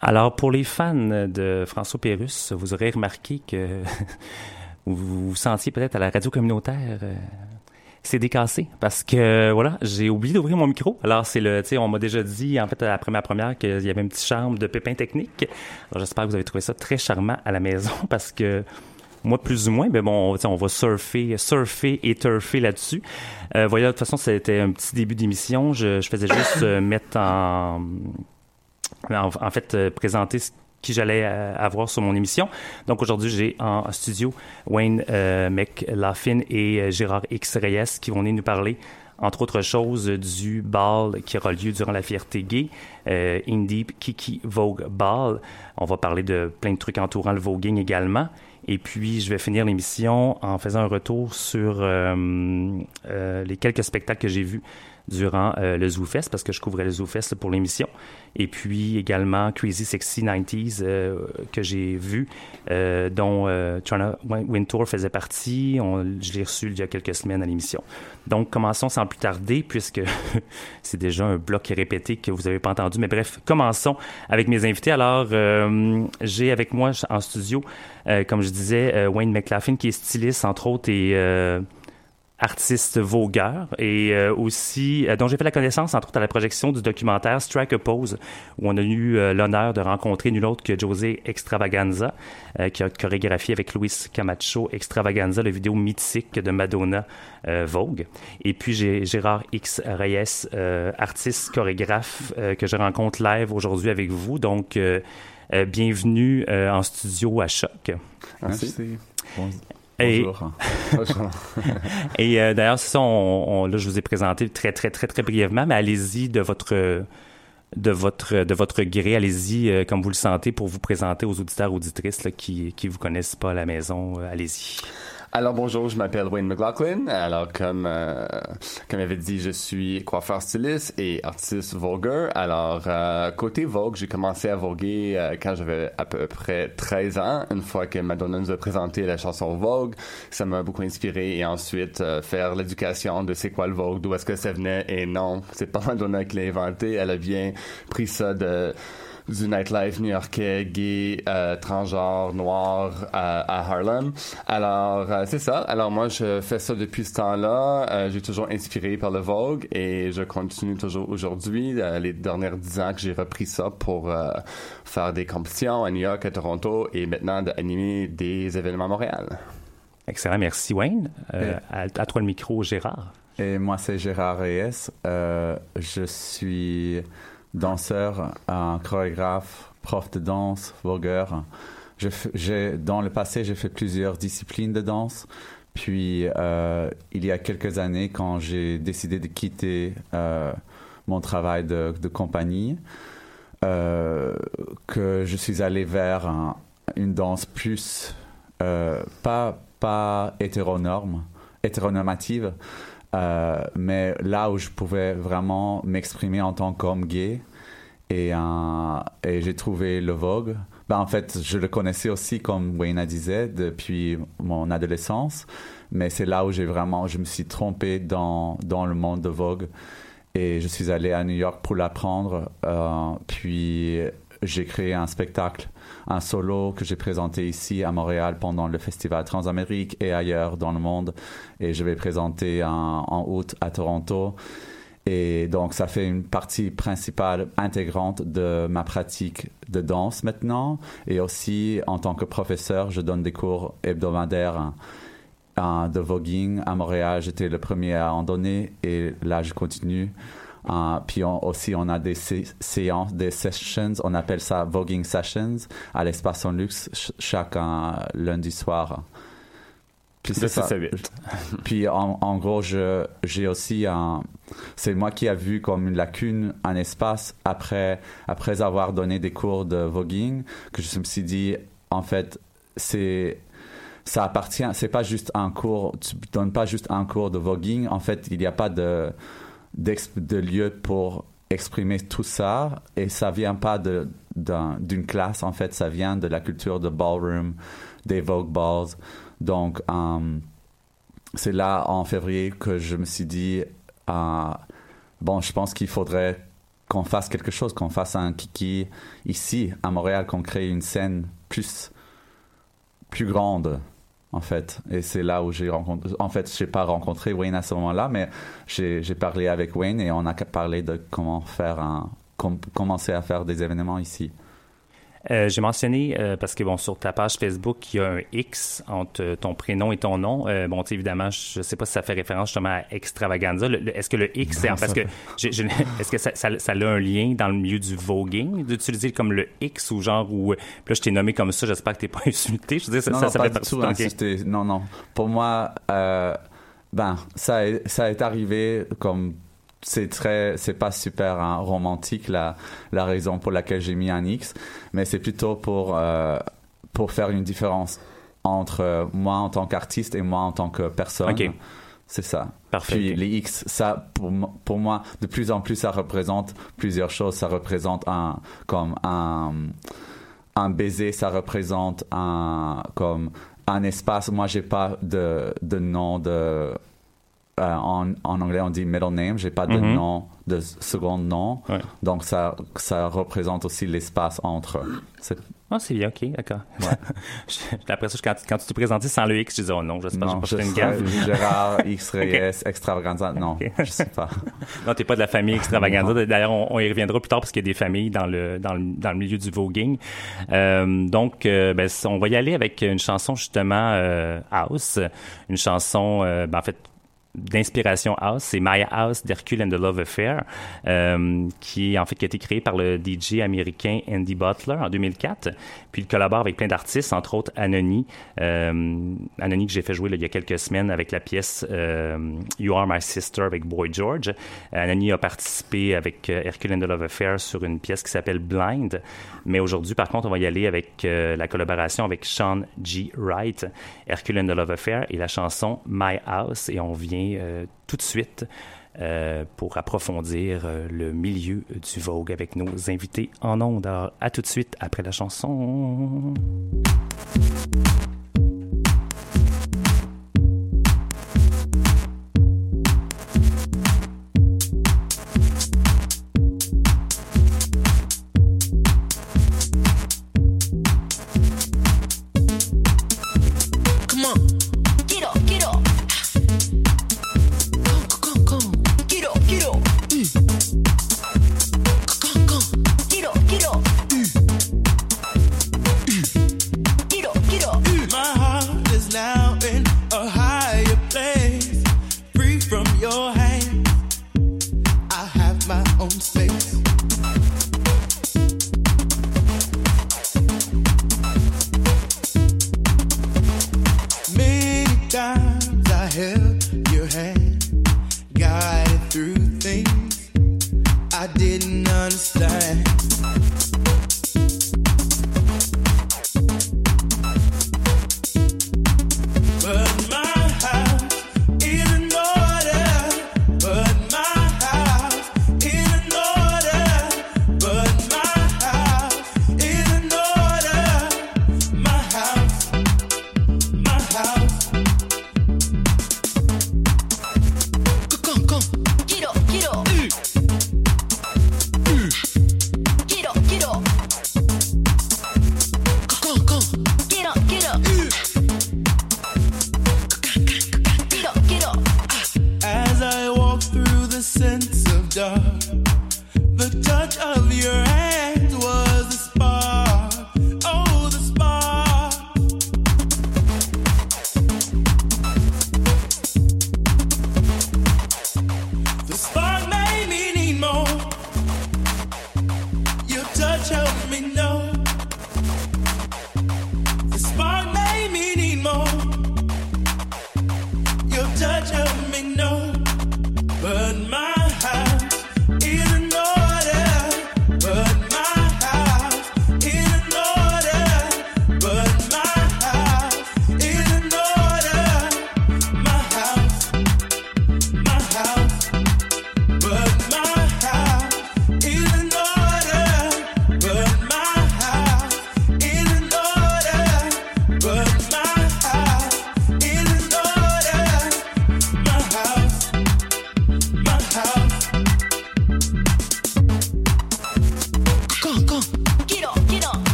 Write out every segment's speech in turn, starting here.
Alors, pour les fans de François Pérusse, vous aurez remarqué que vous vous sentiez peut-être à la radio communautaire. euh, c'est décassé parce que voilà, j'ai oublié d'ouvrir mon micro. Alors c'est le, tu sais, on m'a déjà dit en fait après ma première qu'il y avait un petit charme de pépin technique. Alors j'espère que vous avez trouvé ça très charmant à la maison parce que moi plus ou moins, mais bon, on va surfer, surfer et turfer là-dessus. Euh, de toute façon, c'était un petit début d'émission. Je, faisais juste euh, mettre en en, en fait euh, présenter ce qui j'allais euh, avoir sur mon émission. Donc aujourd'hui, j'ai en studio Wayne euh, McLaughlin et euh, Gérard X Reyes qui vont venir nous parler entre autres choses du bal qui aura lieu durant la fierté gay, euh, Indie Kiki Vogue Ball. On va parler de plein de trucs entourant le voguing également. Et puis, je vais finir l'émission en faisant un retour sur euh, les quelques spectacles que j'ai vus durant euh, le ZooFest parce que je couvrais le ZooFest pour l'émission. Et puis également Crazy Sexy 90s euh, que j'ai vu, euh, dont Trana Wintour faisait partie. On, je l'ai reçu il y a quelques semaines à l'émission. Donc commençons sans plus tarder puisque c'est déjà un bloc répété que vous n'avez pas entendu. Mais bref, commençons avec mes invités. Alors j'ai avec moi en studio, comme je disais, Wayne McLaughlin qui est styliste entre autres et artiste vogueur et euh, aussi euh, dont j'ai fait la connaissance entre autres à la projection du documentaire Strike a Pose où on a eu euh, l'honneur de rencontrer nul autre que José Extravaganza euh, qui a chorégraphié avec Luis Camacho Extravaganza la vidéo mythique de Madonna euh, Vogue et puis j'ai Gérard X Reyes euh, artiste chorégraphe euh, que je rencontre live aujourd'hui avec vous donc euh, euh, bienvenue euh, en studio à Choc. Merci. Bon- Et-. Et euh, d'ailleurs, c'est ça, on, on- là, je vous ai présenté très, très, très, très brièvement, mais allez-y de votre, de votre, de votre gré, allez-y euh, comme vous le sentez pour vous présenter aux auditeurs, auditrices là, qui qui vous connaissent pas à la maison. Euh, allez-y. Alors bonjour, je m'appelle Wayne McLaughlin. Alors comme euh, comme avait dit, je suis coiffeur styliste et artiste vogueur. Alors euh, côté Vogue, j'ai commencé à voguer euh, quand j'avais à peu près 13 ans. Une fois que Madonna nous a présenté la chanson Vogue, ça m'a beaucoup inspiré et ensuite euh, faire l'éducation de c'est quoi le Vogue, d'où est-ce que ça venait et non, c'est pas Madonna qui l'a inventé. Elle a bien pris ça de du nightlife new-yorkais, gay, euh, transgenre, noir à, à Harlem. Alors, euh, c'est ça. Alors, moi, je fais ça depuis ce temps-là. Euh, j'ai toujours inspiré par le Vogue et je continue toujours aujourd'hui, euh, les dernières dix ans que j'ai repris ça pour euh, faire des compétitions à New York, à Toronto et maintenant d'animer des événements à Montréal. Excellent, merci Wayne. Euh, à, à toi le micro, Gérard. Et moi, c'est Gérard Reyes. Euh, je suis danseur, un chorégraphe, prof de danse, vogueur. Dans le passé, j'ai fait plusieurs disciplines de danse. Puis, euh, il y a quelques années, quand j'ai décidé de quitter euh, mon travail de, compagnie, euh, que je suis allé vers un- une danse plus, pas, pas hétéronorme, hétéronormative, euh, mais là où je pouvais vraiment m'exprimer en tant qu'homme gay et, euh, j'ai trouvé le Vogue. Ben, en fait, je le connaissais aussi, comme Wayne disait, depuis mon adolescence, mais c'est là où j'ai vraiment, je me suis trompé dans, dans le monde de Vogue et je suis allé à New York pour l'apprendre. Euh, puis j'ai créé un spectacle, un solo que j'ai présenté ici à Montréal pendant le festival Transamérique et ailleurs dans le monde. Et je vais présenter en, août à Toronto. Et donc, ça fait une partie principale intégrante de ma pratique de danse maintenant. Et aussi, en tant que professeur, je donne des cours hebdomadaires euh, de voguing à Montréal. J'étais le premier à en donner et là, je continue. Euh, puis on- aussi, on a des sé- séances, des sessions, on appelle ça voguing sessions à l'espace en luxe ch- chaque euh, lundi soir. Puis c'est ça. Puis en, en gros, j'ai aussi un. C'est moi qui a vu comme une lacune, un espace après, après avoir donné des cours de voguing, que je me suis dit, en fait, c'est. Ça appartient, c'est pas juste un cours, tu donnes pas juste un cours de voguing. En fait, il n'y a pas de, de lieu pour exprimer tout ça. Et ça vient pas de, d'un- d'une classe, en fait, ça vient de la culture de ballroom, des Vogue Balls. Donc, euh, c'est là en février que je me suis dit euh, bon je pense qu'il faudrait qu'on fasse quelque chose qu'on fasse un kiki ici à Montréal qu'on crée une scène plus plus grande en fait. Et c'est là où j'ai rencontré en fait j'ai pas rencontré Wayne à ce moment-là mais j'ai parlé avec Wayne et on a parlé de comment faire un com- commencer à faire des événements ici Euh, J'ai mentionné, euh, parce que bon, sur ta page Facebook, il y a un X entre euh, ton prénom et ton nom. Euh, bon, évidemment, je sais pas si ça fait référence justement à extravaganza. Est-ce que le X, c'est parce que est-ce que ça, ça, ça a un lien dans le milieu du voguing d'utiliser comme le X ou genre puis là je t'ai nommé comme ça. J'espère que t'es pas insulté. Je veux dire, ça, non, ça, non, ça fait partie tout. Non, non. Pour moi, ben, ça, ça est arrivé comme c'est très, c'est pas super hein, romantique la, la raison pour laquelle j'ai mis un X, mais c'est plutôt pour, euh, pour faire une différence entre euh, moi en tant qu'artiste et moi en tant que personne. Ok. C'est ça. Parfait, Puis les X, ça, pour, pour moi, de plus en plus, ça représente plusieurs choses. Ça représente un, comme un, un baiser, ça représente un, comme un espace. Moi, j'ai pas de, de nom de, euh, en, en anglais, on dit middle name. J'ai pas de Mhm. nom, de second nom. Ouais. Donc, ça, ça représente aussi l'espace entre. Ah, c'est bien, ok, d'accord. Après ça, quand, quand tu te présentais sans le X, je disais, oh non, j'espère que j'ai je pas fait une gaffe. Gérard X Reyes, extravaganza. Non, Ok. je sais pas. Non, t'es pas de la famille extravaganza. D'ailleurs, on, on y reviendra plus tard parce qu'il y a des familles dans le dans le, dans le milieu du voguing. Euh, donc, euh, ben, on va y aller avec une chanson justement euh, house, une chanson, ben, en fait d'inspiration house, c'est Maya House d'Hercule and the Love Affair, euh, qui en fait a été créé par le DJ américain Andy Butler en 2004. Puis il collabore avec plein d'artistes, entre autres Anony, euh, Anony que j'ai fait jouer il y a quelques semaines avec la pièce euh, You Are My Sister avec Boy George. Anony a participé avec euh, Hercule and the Love Affair sur une pièce qui s'appelle Blind. Mais aujourd'hui, par contre, on va y aller avec la collaboration avec Sean G. Wright, Hercule and the Love Affair et la chanson My House. Et on vient euh, tout de suite euh, pour approfondir euh, le milieu du Vogue avec nos invités en ondes. Alors, à tout de suite après la chanson.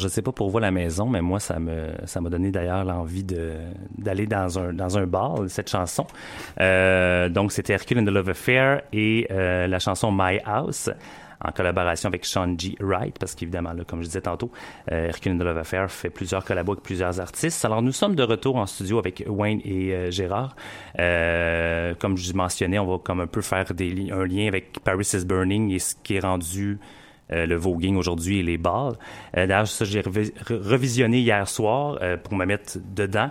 Je sais pas pour vous la maison, mais moi, ça me, ça m'a donné d'ailleurs l'envie de, d'aller dans un, dans un bar, cette chanson. Euh, donc, c'était Hercule and the Love Affair et euh, la chanson My House en collaboration avec Sean G. Wright, parce qu'évidemment, comme je disais tantôt, euh, Hercule the Love Affair fait plusieurs collabos avec plusieurs artistes. Alors, nous sommes de retour en studio avec Wayne et euh, Gérard. Comme je mentionnais, on va comme un peu faire un lien avec Paris is Burning et ce qui est rendu le voguing aujourd'hui et les balles. Euh, D'ailleurs, ça, j'ai revi- re- revisionné hier soir euh, pour me mettre dedans.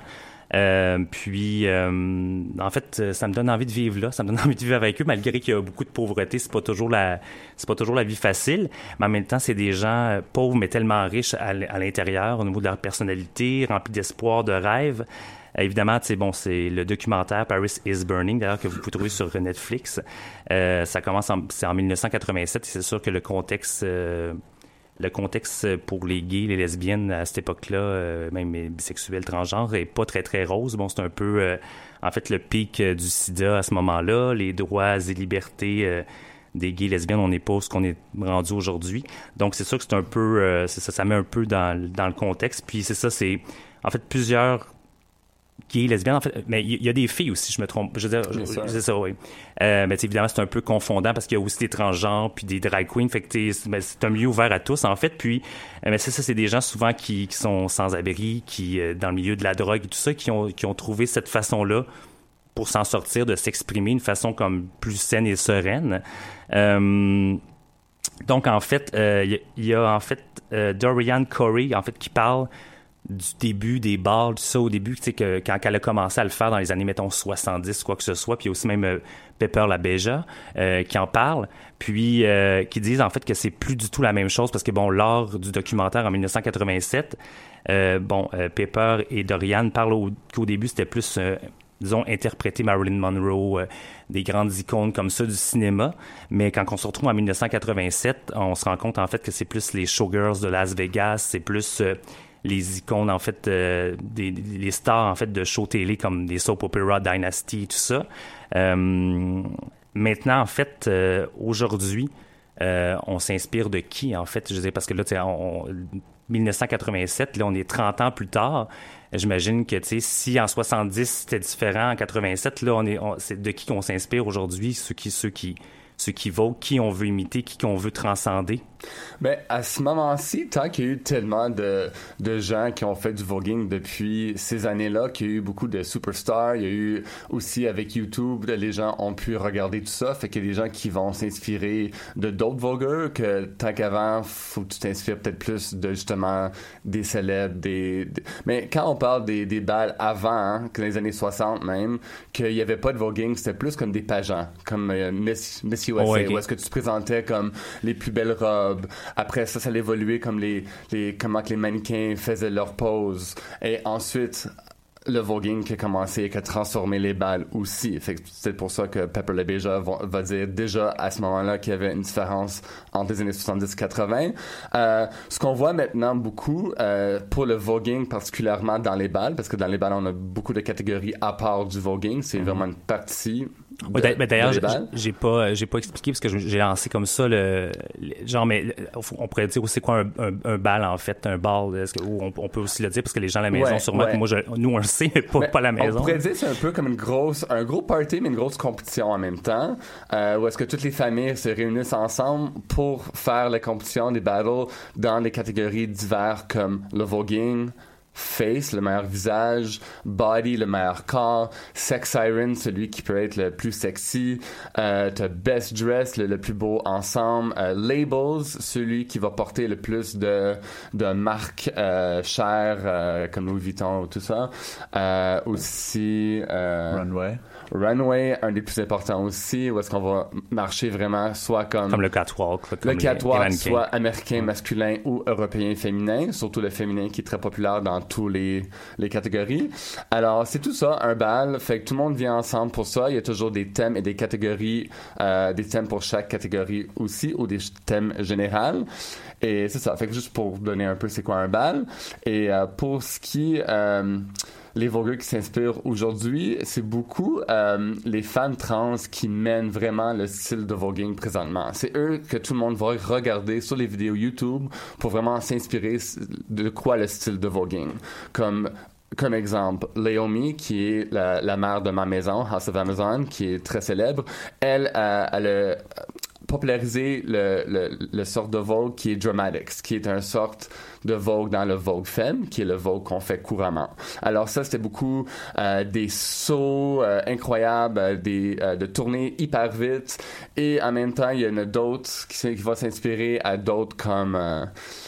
Euh, puis, euh, en fait, euh, ça me donne envie de vivre là, ça me donne envie de vivre avec eux, malgré qu'il y a beaucoup de pauvreté. C'est pas toujours la, c'est pas toujours la vie facile, mais en même temps, c'est des gens euh, pauvres mais tellement riches à l'intérieur, au niveau de leur personnalité, remplis d'espoir, de rêves. Euh, évidemment, bon, c'est le documentaire Paris is Burning, d'ailleurs que vous pouvez trouver sur Netflix. Euh, ça commence en, c'est en 1987 et c'est sûr que le contexte euh, le contexte pour les gays, les lesbiennes à cette époque-là, euh, même les bisexuels, transgenres, est pas très très rose. Bon, c'est un peu, euh, en fait, le pic euh, du SIDA à ce moment-là, les droits et libertés des gays, lesbiennes, on n'est pas ce qu'on est rendu aujourd'hui. Donc c'est sûr que c'est un peu, ça, ça met un peu dans, dans le contexte. Puis c'est ça, c'est en fait plusieurs gays, lesbiennes, en fait, mais il y, a des filles aussi, je me trompe. Je veux dire, c'est ça, oui. Euh, mais évidemment, c'est un peu confondant parce qu'il y a aussi des transgenres puis des drag queens. Fait que c'est c'est un milieu ouvert à tous, en fait. Puis, euh, mais c'est ça, c'est des gens souvent qui, qui sont sans abri, qui, euh, dans le milieu de la drogue et tout ça, qui ont, qui ont trouvé cette façon-là pour s'en sortir, de s'exprimer d'une façon comme plus saine et sereine. Euh, donc, en fait, euh, il y, a- il y a en fait euh, Dorian Corey, en fait, qui parle du début des bars, tout ça au début, tu sais, que, quand elle a commencé à le faire dans les années, mettons, 70, quoi que ce soit, puis aussi même euh, Pepper LaBeija euh, qui en parle, puis euh, qui disent en fait que c'est plus du tout la même chose parce que, bon, lors du documentaire en 1987, euh, bon, euh, Pepper et Dorian parlent au- qu'au début, c'était plus... disons, interpréter Marilyn Monroe, euh, des grandes icônes comme ça du cinéma. Mais quand on se retrouve en 1987, on se rend compte en fait que c'est plus les showgirls de Las Vegas, c'est plus euh, les icônes en fait euh, des, les stars en fait de show télé comme des soap opera Dynasty tout ça. Euh, maintenant en fait euh, aujourd'hui on s'inspire de qui en fait? Je dire parce que là tu sais, on, on- 1987 là on est 30 ans plus tard j'imagine que tu sais si en 70 c'était différent en 87 là on est c'est de qui qu'on s'inspire aujourd'hui ceux qui ceux qui ceux qui vaut qui on veut imiter qui qu'on veut transcender. Ben, à ce moment-ci, tant qu'il y a eu tellement de, de gens qui ont fait du voguing depuis ces années-là, qu'il y a eu beaucoup de superstars, il y a eu aussi avec YouTube, les gens ont pu regarder tout ça, fait qu'il y a des gens qui vont s'inspirer de d'autres vogueurs que tant qu'avant, faut que tu t'inspires peut-être plus de justement des célèbres, des, mais quand on parle des, des balles avant, hein, que dans les années 60 même, qu'il n'y avait pas de voguing, c'était plus comme des pageants, comme euh, USA, Oh, où est-ce que tu te présentais comme les plus belles robes. Après ça, ça a évolué comme les, comment que les mannequins faisaient leur pose. Et ensuite, le voguing qui a commencé et qui a transformé les balles aussi. C'est pour ça que Pepper LaBeija va, va dire déjà à ce moment-là qu'il y avait une différence entre les années 70 et 80. Euh, ce qu'on voit maintenant beaucoup euh, pour le voguing, particulièrement dans les balles, parce que dans les balles, on a beaucoup de catégories à part du voguing. C'est vraiment une partie. Ouais, ben, D'ailleurs, j'ai- les balles. j'ai pas, j'ai pas expliqué parce que j'ai lancé comme ça le, le- genre, mais on pourrait dire c'est quoi un, un, un bal en fait, un bal. Est-ce que, ou on, on peut aussi le dire parce que les gens à la maison, Ouais, sûrement, ouais. que moi, je, nous on le sait, mais pas, Mais pas à la maison. On pourrait dire que c'est un peu comme une grosse, un gros party, mais une grosse compétition en même temps, euh, où est-ce que toutes les familles se réunissent ensemble pour faire les compétitions, des battles dans des catégories diverses comme le voguing, face, le meilleur visage, body, le meilleur corps, sex siren, celui qui peut être le plus sexy, euh, best dress, le, plus beau ensemble, euh, labels, celui qui va porter le plus de, de marques euh, chères euh, comme Louis Vuitton ou tout ça. Euh, aussi... Runway. Runway, un des plus importants aussi, où est-ce qu'on va marcher vraiment soit comme, Comme le catwalk. là, comme le catwalk, soit américain masculin ou européen féminin, surtout le féminin qui est très populaire dans tous les, les catégories. Alors, c'est tout ça, un bal, fait que tout le monde vient ensemble pour ça. Il y a toujours des thèmes et des catégories, euh, des thèmes pour chaque catégorie aussi, ou des thèmes généraux. Et c'est ça, fait que juste pour donner un peu c'est quoi un bal. Et euh, pour ce qui... euh, les vogueurs qui s'inspirent aujourd'hui, c'est beaucoup euh, les femmes trans qui mènent vraiment le style de voguing présentement. C'est eux que tout le monde va regarder sur les vidéos YouTube pour vraiment s'inspirer de quoi le style de voguing. Comme comme exemple, Naomi, qui est la, la mère de ma maison, House of Amazon, qui est très célèbre, elle, euh, elle a popularisé le, le, le sort de Vogue qui est Dramatics, qui est un sorte de Vogue dans le Vogue Femme, qui est le Vogue qu'on fait couramment. Alors ça, c'était beaucoup euh, des sauts euh, incroyables, euh, des, euh, de tourner hyper vite, et en même temps, il y en a d'autres qui, qui vont s'inspirer à d'autres comme, euh,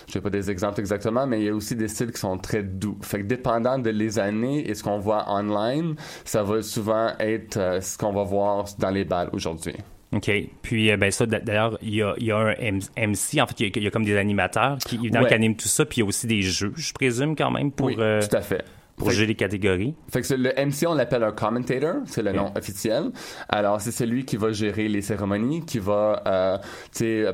je sais pas des exemples exactement, mais il y a aussi des styles qui sont très doux. Fait que dépendant de les années et ce qu'on voit online, ça va souvent être euh, ce qu'on va voir dans les balles aujourd'hui. OK. Puis, euh, ben ça, d'a- d'ailleurs, il y a, il y a un MC, en fait, il y a, il y a comme des animateurs qui, évidemment, Ouais. qui animent tout ça, puis il y a aussi des jeux, je présume, quand même, pour, oui, euh, tout à fait. pour juger les catégories. Fait que le MC, on l'appelle un commentator, c'est le nom officiel. Alors, c'est celui qui va gérer les cérémonies, qui va, euh, tu sais,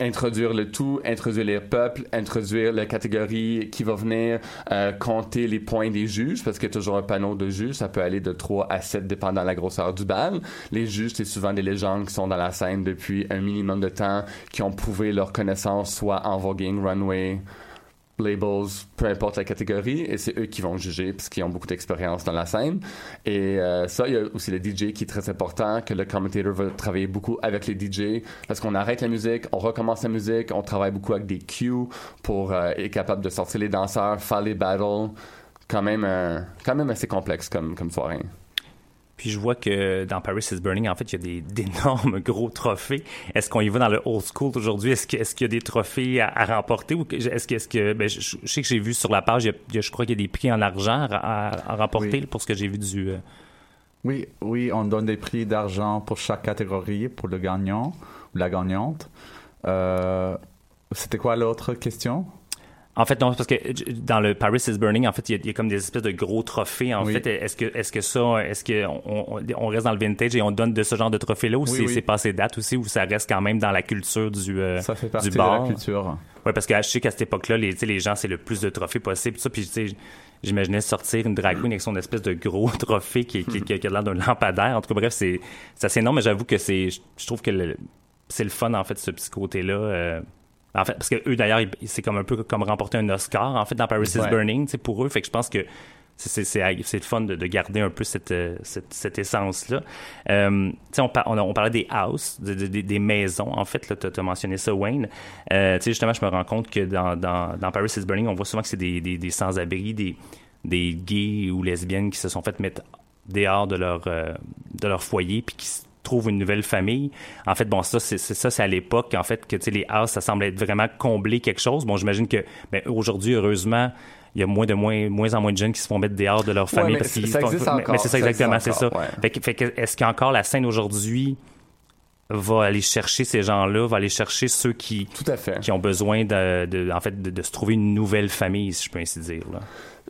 introduire le tout, introduire les peuples, introduire la catégorie qui va venir euh, compter les points des juges, parce qu'il y a toujours un panneau de juges, ça peut aller de 3 à 7 dépendant de la grosseur du bal. Les juges, c'est souvent des légendes qui sont dans la scène depuis un minimum de temps, qui ont prouvé leur connaissance soit en voguing, runway, labels, peu importe la catégorie, et c'est eux qui vont juger parce qu'ils ont beaucoup d'expérience dans la scène. Et euh, ça, il y a aussi le DJ qui est très important, que le commentator va travailler beaucoup avec les DJ parce qu'on arrête la musique, on recommence la musique, on travaille beaucoup avec des cues pour euh, être capable de sortir les danseurs, faire les battles. Quand même, euh, quand même assez complexe comme, comme soirée. Puis je vois que dans Paris is Burning, en fait, il y a des d'énormes gros trophées. Est-ce qu'on y va dans le old school aujourd'hui? Est-ce qu'il y a des trophées à, à remporter? ou Est-ce que, est-ce que ben, je, je sais que j'ai vu sur la page, il y a- je crois qu'il y a des prix en argent à, à- à remporter Oui. pour ce que j'ai vu du... euh, Oui, oui, on donne des prix d'argent pour chaque catégorie, pour le gagnant ou la gagnante. Euh, C'était quoi l'autre question? En fait, non, parce que euh, dans le Paris is Burning, en fait, il y a, il y a comme des espèces de gros trophées. En Oui. fait, est-ce que, est-ce que ça, est-ce que on, reste dans le vintage et on donne de ce genre de trophées-là ou Oui, c'est, oui. c'est passé date aussi ou ça reste quand même dans la culture du, euh, Ça fait partie du de la bar? culture. Ouais, parce que je sais qu'à cette époque-là, les, les gens, c'est le plus de trophées possible. tout Ça, puis, tu sais, j'imaginais sortir une drag queen avec son espèce de gros trophée qui, qui, a l'air d'un lampadaire. En tout cas, bref, c'est, c'est assez énorme, mais j'avoue que c'est, je je trouve que le- c'est le fun, en fait, ce petit côté-là. euh, en fait, parce que eux, d'ailleurs, c'est comme un peu comme remporter un Oscar, en fait, dans Paris is Ouais. Burning, sais, pour eux. Fait que je pense que c'est, c'est, c'est, c'est le fun de, de garder un peu cette, euh, cette, cette essence-là. Euh, on, par- on, parlait des houses, de- de- des- des maisons, en fait, tu as mentionné ça, Wayne. Euh, justement, je me rends compte que dans, dans, dans Paris is Burning, on voit souvent que c'est des, des, des sans-abri, des, des gays ou lesbiennes qui se sont fait mettre dehors de leur, euh, de leur foyer, puis qui trouvent une nouvelle famille. En fait, bon, ça, c'est ça, c'est à l'époque, en fait, que, les houses, ça semble être vraiment combler quelque chose. Bon, j'imagine que, ben, aujourd'hui, heureusement, il y a moins de moins, moins en moins de jeunes qui se font mettre dehors de leur famille mais parce qu'ils ça font- existe mais- encore, mais c'est ça exactement, c'est ça. ouais. Fait que, fait que est-ce qu'encore la scène aujourd'hui va aller chercher ces gens-là, va aller chercher ceux qui, Tout à fait. qui ont besoin de, de- en fait, de, de se trouver une nouvelle famille, si je peux ainsi dire. Là?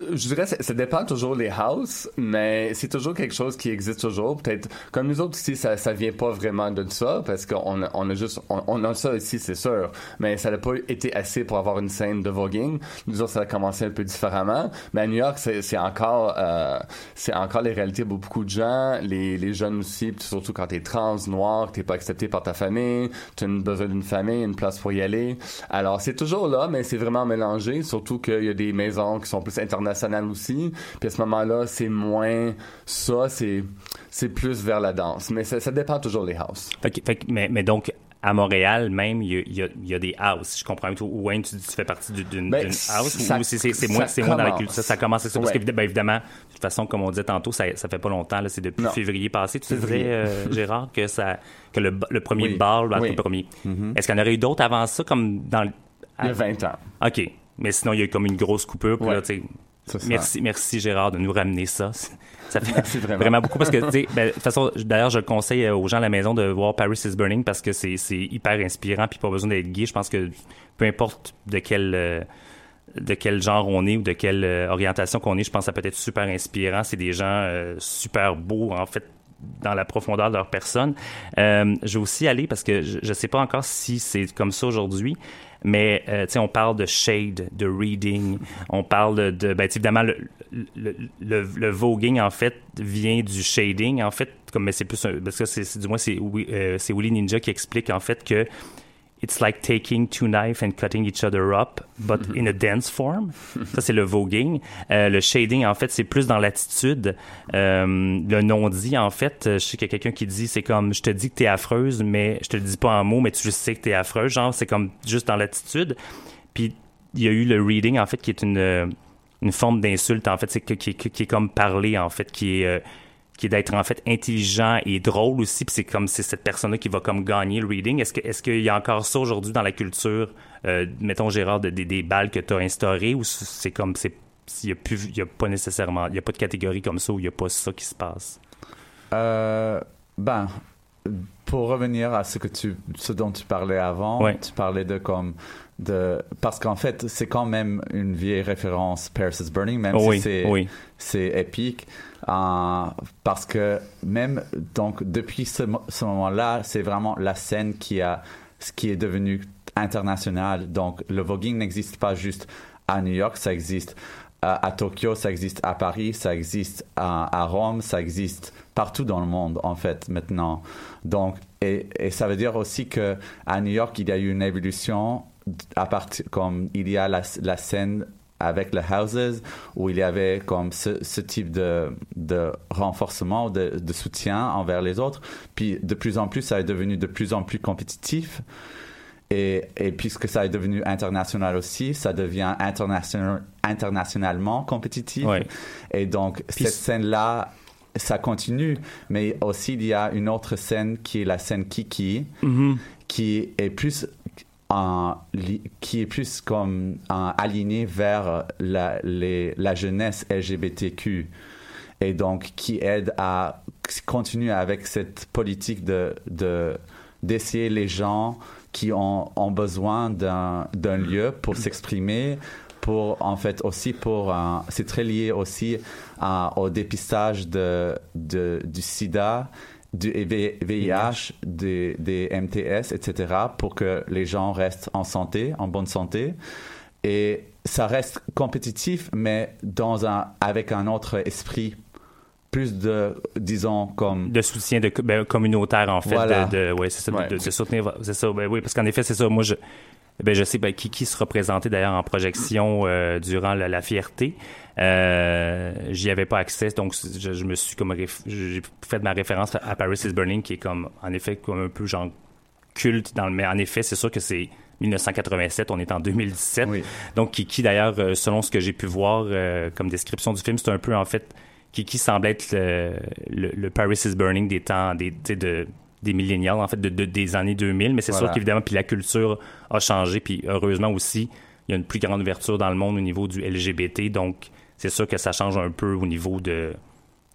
Je dirais, ça, dépend toujours des houses, mais c'est toujours quelque chose qui existe toujours. Peut-être, comme nous autres ici, ça, ça vient pas vraiment de ça, parce qu'on a, on a juste, on, a ça ici, c'est sûr, mais ça n'a pas été assez pour avoir une scène de voguing. Nous autres, ça a commencé un peu différemment, mais à New York, c'est encore, euh, c'est encore les réalités pour beaucoup de gens, les, les jeunes aussi, surtout quand t'es trans, noir, t'es pas accepté par ta famille, t'as besoin d'une famille, une place pour y aller. Alors, c'est toujours là, mais c'est vraiment mélangé, surtout qu'il y a des maisons qui sont plus internationales aussi. Puis à ce moment-là, c'est moins ça, c'est c'est plus vers la danse. Mais ça, ça dépend toujours des houses. Fait que- fait que- mais, mais donc, à Montréal, même, il y a, y y des houses. Je comprends. Wayne, tu, tu fais partie d'une Ben, house ça- ou c'est moins, c'est moins dans la culture? Ça, ça commence avec ça? Parce que, ben, évidemment, de toute façon, comme on disait tantôt, ça, ça fait pas longtemps. C'est depuis Non. février passé. Tu Février. dirais, euh, Gérard, que, ça, que le, le premier Oui. bal, ben, Oui. le premier. Mhm. Est-ce qu'il y en aurait eu d'autres avant ça, comme dans Il y a 20 ans. OK. Mais sinon, il y a eu comme une grosse coupure. puis Ouais. là, tu sais, C'est ça. Merci, merci Gérard de nous ramener ça. Ça fait Merci vraiment. vraiment beaucoup parce que, tu sais, ben, de toute façon, d'ailleurs, je conseille euh, aux gens à la maison de voir Paris is Burning parce que c'est c'est hyper inspirant puis pas besoin d'être gay. Je pense que peu importe de quel euh, de quel genre on est ou de quelle euh, orientation qu'on est, je pense que ça peut être super inspirant. C'est des gens euh, super beaux, en fait, dans la profondeur de leur personne. Euh, je vais aussi aller parce que je ne sais pas encore si c'est comme ça aujourd'hui, mais euh, on parle de shade, de reading, on parle de, ben, évidemment, le, le, le, voguing, en fait, vient du shading, en fait, comme, mais c'est plus un, parce que c'est, du moins, c'est, euh, Willy Ninja qui explique, en fait, que It's like taking two knives and cutting each other up, but in a dense form. Ça, c'est le voguing. Euh, le shading, en fait, c'est plus dans l'attitude. Euh, le non-dit, en fait, je sais qu'il y a quelqu'un qui dit, c'est comme, je te dis que t'es affreuse, mais je te le dis pas en mots, mais tu sais que t'es affreuse. Genre, c'est comme juste dans l'attitude. Puis, il y a eu le reading, en fait, qui est une, euh, une forme d'insulte, en fait, c'est qui, qui- qui est comme parler, en fait, qui est... euh, qui est d'être en fait intelligent et drôle aussi puis c'est comme c'est cette personne là qui va comme gagner le reading est-ce que est-ce qu'il y a encore ça aujourd'hui dans la culture euh, mettons Gérard de- des, des balles que tu as instaurées ou c'est comme c'est il y a a pas nécessairement il y a pas de catégorie comme ça où il y a pas ça qui se passe? Euh, ben, pour revenir à ce que tu, ce dont tu parlais avant, Ouais. tu parlais de comme de parce qu'en fait c'est quand même une vieille référence Paris is Burning, même oui si c'est oui c'est épique. euh, parce que même donc depuis ce, mo- ce moment-là, c'est vraiment la scène qui a ce qui est devenu international. Donc le voguing n'existe pas juste à New York, ça existe à, à Tokyo, ça existe à Paris, ça existe à, à Rome, ça existe partout dans le monde en fait maintenant. Donc et, et ça veut dire aussi que à New York il y a eu une évolution à partir comme il y a la, la scène avec les houses où il y avait comme ce, ce type de, de renforcement, de, de soutien envers les autres. Puis de plus en plus, ça est devenu de plus en plus compétitif. Et, et puisque ça est devenu international aussi, ça devient international, internationalement compétitif. Ouais. Et donc, Puis cette scène-là, ça continue. Mais aussi, il y a une autre scène qui est la scène Kiki, qui est plus qui est plus comme en alignée vers la, la jeunesse LGBTQ et donc qui aide à continuer avec cette politique de de- d'essayer les gens qui ont, ont besoin d'un lieu pour s'exprimer pour en fait aussi pour euh, c'est très lié aussi euh, au dépistage de du sida du VIH, des, des MTS, etc., pour que les gens restent en santé, en bonne santé. Et ça reste compétitif, mais dans un, avec un autre esprit, plus de, disons, comme... de soutien de ben, communautaire en fait Voilà. de, de- ouais c'est ça de- Ouais. de, de soutenir c'est ça ben oui parce qu'en effet c'est ça moi je ben je sais ben, Kiki se représentait d'ailleurs en projection euh, durant la, la fierté euh, j'y avais pas accès donc je, je me suis comme j'ai fait ma référence à Paris is Burning qui est comme en effet comme un peu genre culte dans le mais en effet c'est sûr que c'est 1987 on est en 2017 Oui. donc Kiki d'ailleurs euh, selon ce que j'ai pu voir euh, comme description du film c'est un peu en fait Kiki semble être le, le, le Paris is Burning des temps des, de, des millénials, en fait, de, de- des années 2000. Mais c'est Voilà. sûr qu'évidemment, puis la culture a changé. Puis heureusement aussi, il y a une plus grande ouverture dans le monde au niveau du LGBT. Donc, c'est sûr que ça change un peu au niveau de,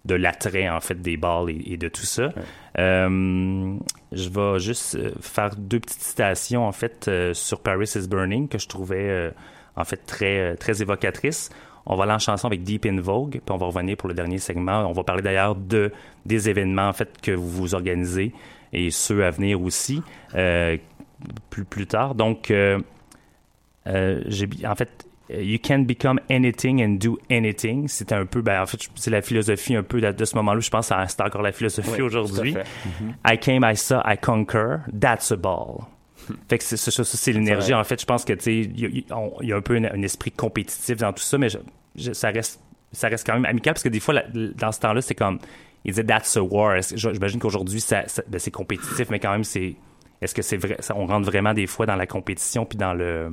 de l'attrait, en fait, des balles et, et de tout ça. Euh, je vais juste euh, faire deux petites citations, en fait, euh, sur Paris is Burning que je trouvais, euh, en fait, très, très évocatrices. On va aller en chanson avec Deep in Vogue, puis on va revenir pour le dernier segment. On va parler d'ailleurs de des événements en fait que vous vous organisez et ceux à venir aussi plus plus tard. Donc, j'ai en fait, you can become anything and do anything. C'est un peu, ben, en fait, c'est la philosophie un peu de, de ce moment-là. Je pense que c'est encore la philosophie Oui, aujourd'hui. fait. I came, I saw, I conquer. That's a ball. Fait que c'est l'énergie. En fait, je pense que tu sais, il y, a- y un peu un, esprit compétitif dans tout ça, mais je- je- ça reste, ça reste quand même amical parce que des fois, la- dans ce temps-là, c'est comme, il disait that's a war. J'imagine qu'aujourd'hui, ça, ça- ben, c'est compétitif, mais quand même, c'est, Est-ce que c'est vrai, ça, on rentre vraiment des fois dans la compétition puis dans le.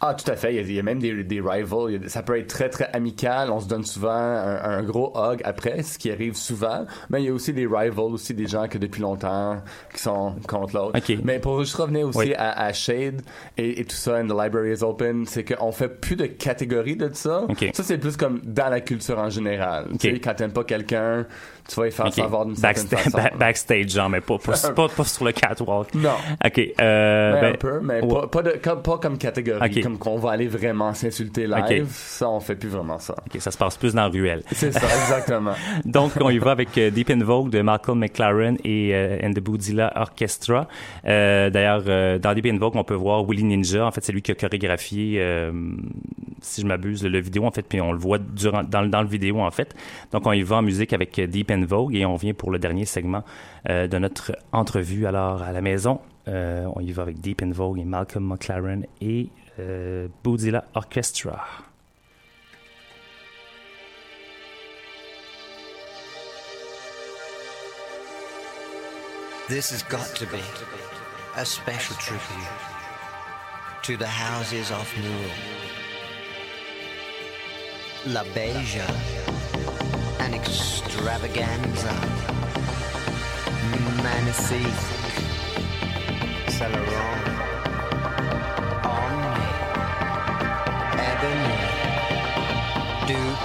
Ah, tout à fait. Il y a, il y a même des, des rivals. A- ça peut être très, très amical. On se donne souvent un, un gros hug après, ce qui arrive souvent. Mais il y a aussi des rivals, aussi des gens que depuis longtemps, qui sont contre l'autre. Mais pour juste revenir aussi Oui. à, à Shade et, et tout ça, and the library is open, c'est qu'on fait plus de catégories de ça. Ça, c'est plus comme dans la culture en général. Tu sais, quand t'aimes pas quelqu'un, tu vas y faire Ok. savoir d'une certaine Backsta- façon. ba- backstage, genre, mais pas, pas, pas, pas sur le catwalk. Non. OK. Euh, Ben, ben, un peu, mais ouais. pas, de, comme, pas comme catégorie, Ok. comme qu'on va aller vraiment s'insulter live. Ok. Ça, on fait plus vraiment ça. OK, ça se passe plus dans la ruelle. C'est ça, exactement. Donc, on y va avec euh, Deep in Vogue de Malcolm McLaren et euh, and the Boudilla Orchestra. D'ailleurs, dans Deep in Vogue, on peut voir Willy Ninja. En fait, c'est lui qui a chorégraphié, si je m'abuse, le, le vidéo, en fait, puis on le voit durant, dans, le- dans le vidéo, en fait. Donc, on y va en musique avec Deep in Vogue et on vient pour le dernier segment euh, de notre entrevue. Alors, à la maison, euh, on y va avec Deep in Vogue et Malcolm McLaren et euh, Boudilla Orchestra. This has got to be a special tribute to the houses of Newell. La Beja, an extravaganza. Magnifique. Celeron. Omni. Ebony. Dupree.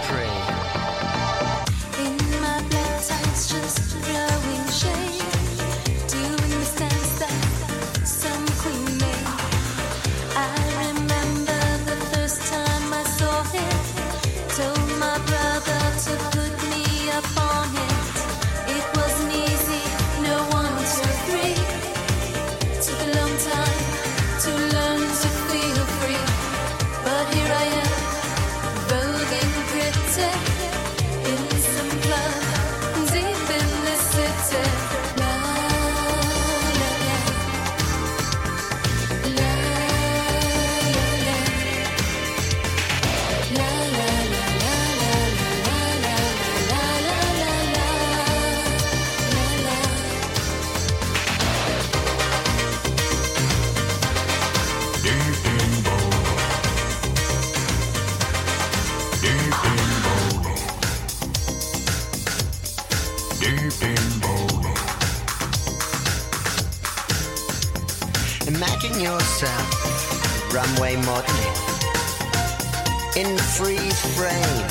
In freeze frame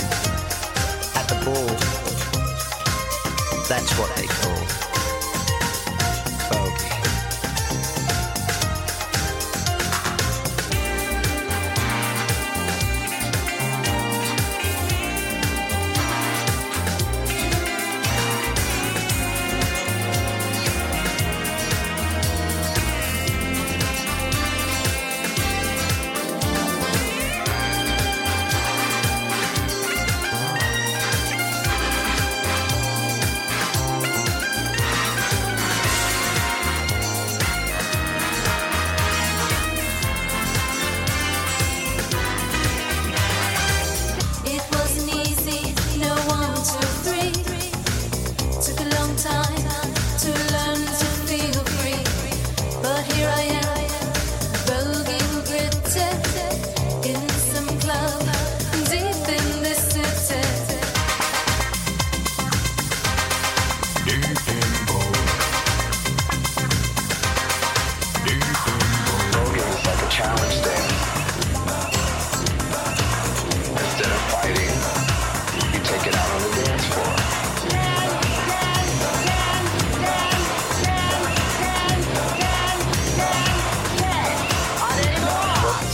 at the ball. That's what they call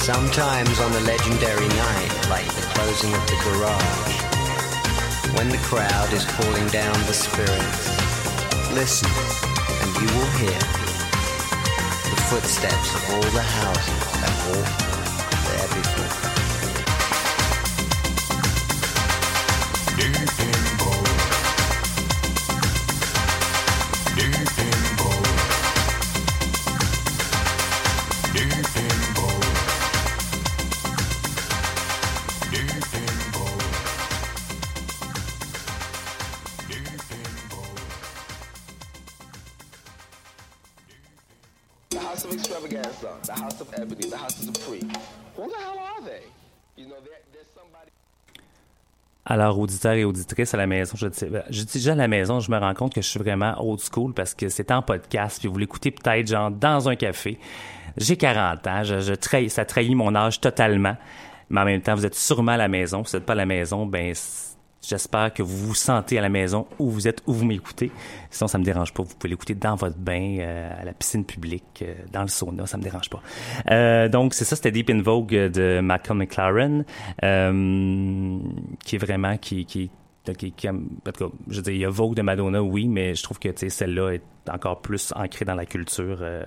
Sometimes on a legendary night, like the closing of the garage, when the crowd is calling down the spirits, listen and you will hear the footsteps of all the houses that walked Alors, auditeurs et auditrices à la maison, je ben, je dis déjà à la maison, je me rends compte que je suis vraiment old school parce que c'est en podcast, puis vous l'écoutez peut-être genre dans un café. J'ai 40 ans, ça trahit mon âge totalement, mais en même temps, vous êtes sûrement à la maison. Si vous n'êtes pas à la maison, ben j'espère que vous vous sentez à la maison où vous êtes, où vous m'écoutez. Sinon, ça me dérange pas. Vous pouvez l'écouter dans votre bain, euh, à la piscine publique, euh, dans le sauna, ça me dérange pas. Euh, donc, c'est ça, c'était Deep in Vogue de Malcolm McLaren, euh, qui est vraiment, qui, qui, je veux dire, il y a Vogue de Madonna, oui, mais je trouve que, celle-là est encore plus ancrée dans la culture euh,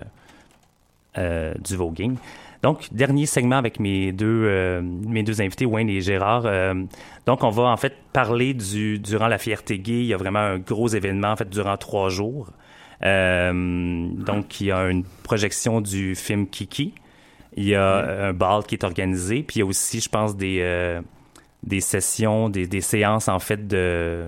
euh, du voguing. Donc, dernier segment avec mes deux, euh, mes deux invités, Wayne et Gérard. Euh, donc, on va en fait parler du, durant la fierté gay. Il y a vraiment un gros événement, en fait, durant trois jours. Euh, donc, il y a une projection du film Kiki. Il y a un bal qui est organisé. Puis, il y a aussi, je pense, des, des sessions, des, des séances, en fait, de...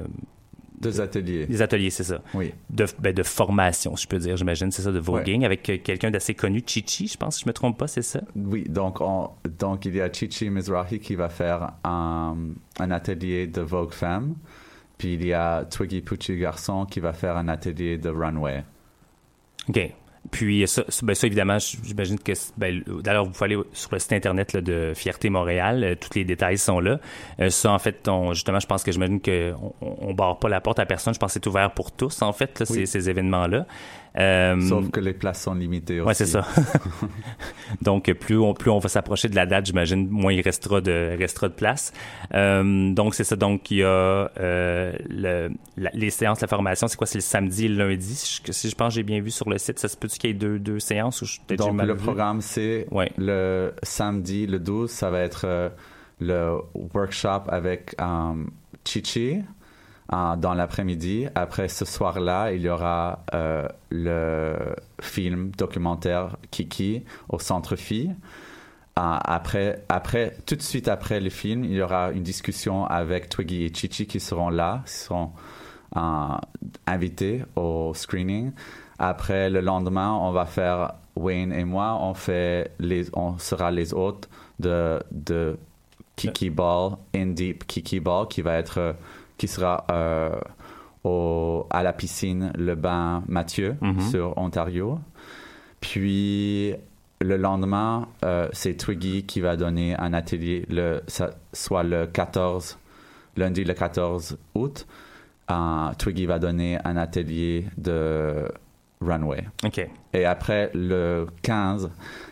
Deux ateliers. Des ateliers, c'est ça. Oui. De, ben, de formation, si je peux dire, j'imagine, c'est ça, de voguing, avec euh, quelqu'un d'assez connu, Chichi, je pense, si je me trompe pas, c'est ça? Oui, donc, on- donc il y a Chichi Mizrahi qui va faire un, un atelier de Vogue Femme. Puis il y a Twiggy Pucci Garçon qui va faire un atelier de Runway. OK. Puis ça, ben ça évidemment, j'imagine que ben, d'ailleurs vous pouvez aller sur le site internet là, de Fierté Montréal, euh, tous les détails sont là. Euh, ça en fait, on, justement, je pense que j'imagine que on, on barre pas la porte à personne. Je pense que c'est ouvert pour tous en fait là, ces, ces événements là. Euh, Sauf que les places sont limitées aussi. Ouais, c'est ça. donc, plus on, plus on va s'approcher de la date, j'imagine, moins il restera de, restera de place. Euh, donc, c'est ça. Donc, il y a euh, le, la- les séances la formation. C'est quoi? C'est le samedi et le lundi. Si je, si je pense j'ai bien vu sur le site, ça se peut-tu qu'il y ait deux, deux séances ou je Donc mal le vu? programme, c'est le samedi, le 12, ça va être le workshop avec Chichi dans l'après-midi. Après ce soir-là, il y aura euh, le film documentaire Kiki au Centre Phi. Euh, après, après, tout de suite après le film, il y aura une discussion avec Twiggy et Chichi qui seront là, qui seront euh, invités au screening. Après, le lendemain, on va faire Wayne et moi, on fait les, on sera les hôtes de, de Kiki Ball, In Deep Kiki Ball, qui va être, qui sera euh, au, à la piscine Le Bain Mathieu Mhm. sur Ontario. Puis le lendemain, euh, c'est Twiggy qui va donner un atelier, le, soit le 14, lundi le 14 août. Euh, Twiggy va donner un atelier de runway. Et après le 15,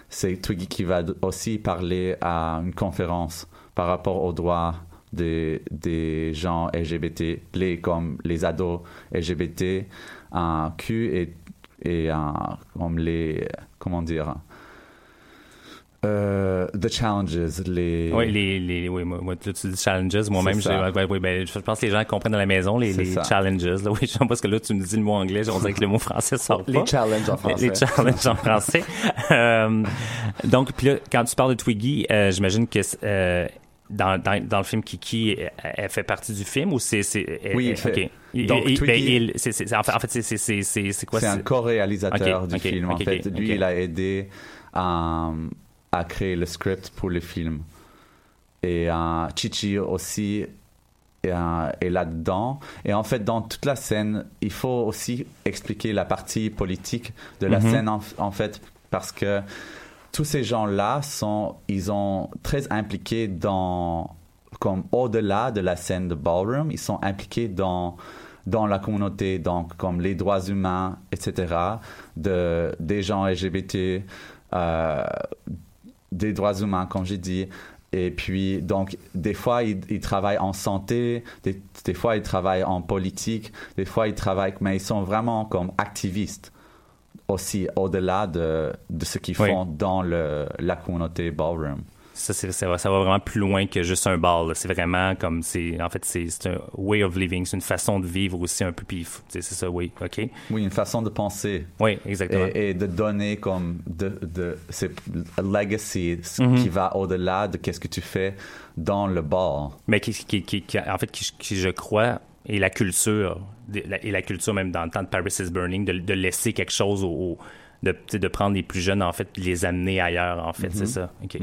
c'est Twiggy qui va aussi parler à une conférence par rapport aux droits des, des gens LGBT, les, comme les ados LGBT, euh, Q et, et euh, comme les, comment dire, euh, the challenges, les... Oui, les, les, oui, moi, tu dis challenges. Moi-même, ouais, ben, je pense que les gens comprennent à la maison les, les challenges. Là, oui, je parce que là, tu me dis le mot anglais, on dirait que le mot français sort Les pas. challenges en français. Les challenges en français. Euh, donc, puis là, quand tu parles de Twiggy, euh, j'imagine que dans, dans, dans le film Kiki, elle, elle fait partie du film ou c'est... Oui, il elle- fait- ok. Il- Donc, il- ben, Twiggy- il- c'est- c'est- en fait, c'est- c'est- c'est c'est- c'est quoi? C'est un co-réalisateur du film. en fait, lui, il a aidé à, à créer le script pour le film. Et euh, Chichi aussi est, euh, est là-dedans. Et en fait, dans toute la scène, il faut aussi expliquer la partie politique de la Mhm. scène, en, en fait, parce que tous ces gens-là sont, ils sont très impliqués dans, comme au-delà de la scène de ballroom, ils sont impliqués dans dans la communauté, donc comme les droits humains, etc., de, des gens LGBT, euh, des droits humains, comme j'ai dit. Et puis, donc, des fois, ils, travaillent en santé, des fois, ils travaillent en politique, des fois, ils travaillent, mais ils sont vraiment comme activistes aussi, au-delà de, de ce qu'ils Oui. font dans le, la communauté ballroom. Ça, c'est- ça, va, ça va vraiment plus loin que juste un bar. là. C'est vraiment comme c'est. En fait, c'est un way of living. C'est une façon de vivre aussi un peu. Puis, f- tu sais, c'est ça, oui. OK. Oui, une façon de penser. Oui, exactement. Et, et de donner comme de, de c'est legacy ce Mhm. qui va au-delà de qu'est-ce que tu fais dans le bar. Mais qui, qui, qui, qui- en fait, qui, qui, je crois, est la culture, et la culture même dans le temps de Paris is Burning, de, de laisser quelque chose au, au- de, prendre les plus jeunes, en fait, puis les amener ailleurs, en fait, Mhm. c'est ça. OK.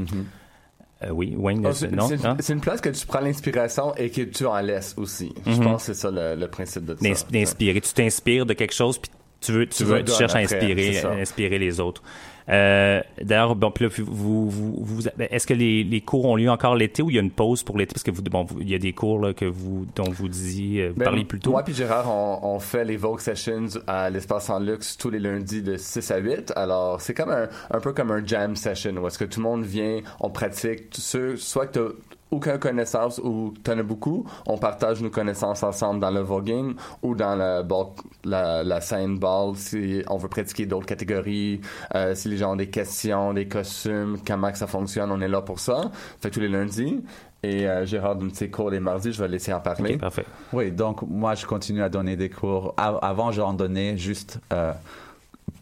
Euh, oui, Wayne, Oh, euh, c'est non? c'est- hein? une place que tu prends l'inspiration et que tu en laisses aussi. Je Mhm. pense que c'est ça le, le principe de ça. D'ins- d'inspirer. Tu t'inspires de quelque chose, puis tu veux, tu, Tu veux, le tu donnes cherches à inspirer, ça. inspirer les autres. Euh, D'ailleurs, bon, puis là, vous, vous, vous- est-ce que les, les cours ont lieu encore l'été ou il y a une pause pour l'été? Parce que vous, bon, vous- il y a des cours là, que vous, dont vous disiez, euh, vous Ben, parliez plus tôt. Moi puis Gérard, on, on fait les Vogue Sessions à l'espace en luxe tous les lundis de 6 à 8. Alors, c'est comme un, un peu comme un jam session où est-ce que tout le monde vient, on pratique. Ceux, soit que aucune connaissance ou t'en as beaucoup, on partage nos connaissances ensemble dans le voguing ou dans la, ball- la, la scène ball si on veut pratiquer d'autres catégories, euh, si les gens ont des questions, des costumes, comment que ça fonctionne, on est là pour ça. Fait tous les lundis. Et euh, Gérard donne ses cours les mardis, je vais laisser en parler. parfait. Oui, donc moi je continue à donner des cours. A- Avant, j'en donnais juste euh,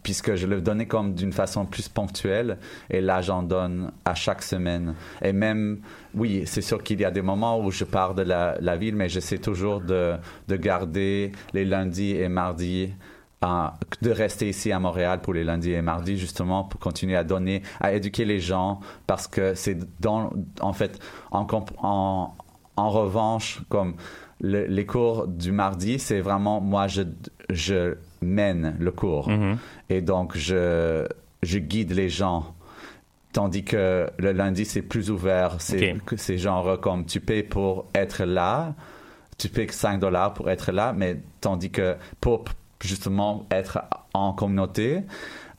puisque je le donnais comme d'une façon plus ponctuelle, et là j'en donne à chaque semaine. Et même, oui, c'est sûr qu'il y a des moments où je pars de la, ville, mais j'essaie toujours de, de garder les lundis et mardis. de rester ici à Montréal pour les lundis et mardis justement pour continuer à donner à éduquer les gens parce que c'est dans en fait en, en, en revanche comme le- les cours du mardi, c'est vraiment moi, je, je mène le cours. Mhm. Et donc, je, je guide les gens. Tandis que le lundi, c'est plus ouvert. C'est Ok. que c'est genre comme tu payes pour être là, tu payes 5 dollars pour être là, mais tandis que pour justement être en communauté,